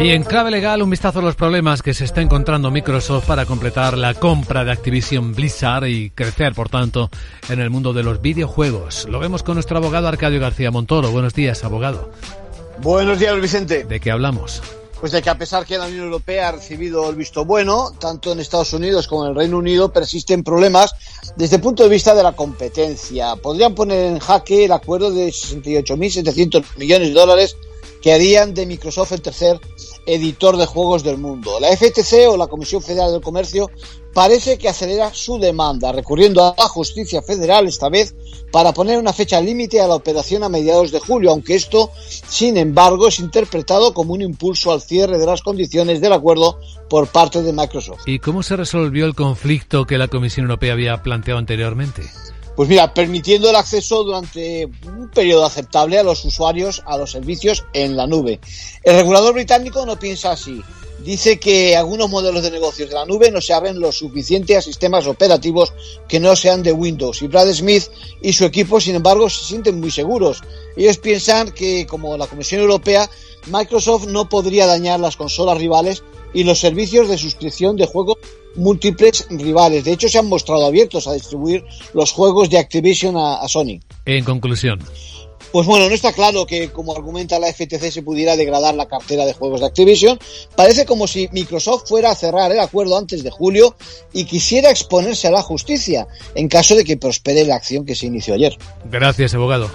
Y en clave legal, un vistazo a los problemas que se está encontrando Microsoft para completar la compra de Activision Blizzard y crecer, por tanto, en el mundo de los videojuegos. Lo vemos con nuestro abogado Arcadio García Montoro. Buenos días, abogado. Buenos días, Vicente. ¿De qué hablamos? Pues de que a pesar que la Unión Europea ha recibido el visto bueno, tanto en Estados Unidos como en el Reino Unido persisten problemas desde el punto de vista de la competencia. Podrían poner en jaque el acuerdo de 68.700 millones de dólares que harían de Microsoft el tercer editor de juegos del mundo. La FTC o la Comisión Federal del Comercio parece que acelera su demanda, recurriendo a la justicia federal esta vez para poner una fecha límite a la operación a mediados de julio, aunque esto, sin embargo, es interpretado como un impulso al cierre de las condiciones del acuerdo por parte de Microsoft. ¿Y cómo se resolvió el conflicto que la Comisión Europea había planteado anteriormente? Pues mira, permitiendo el acceso durante un periodo aceptable a los usuarios a los servicios en la nube. El regulador británico no piensa así. Dice que algunos modelos de negocios de la nube no se abren lo suficiente a sistemas operativos que no sean de Windows. Y Brad Smith y su equipo, sin embargo, se sienten muy seguros. Ellos piensan que, como la Comisión Europea, Microsoft no podría dañar las consolas rivales y los servicios de suscripción de juegos múltiples rivales. De hecho, se han mostrado abiertos a distribuir los juegos de Activision a, a Sony. En conclusión. Pues bueno, no está claro que, como argumenta la FTC, se pudiera degradar la cartera de juegos de Activision. Parece como si Microsoft fuera a cerrar el acuerdo antes de julio y quisiera exponerse a la justicia en caso de que prospere la acción que se inició ayer. Gracias, abogado.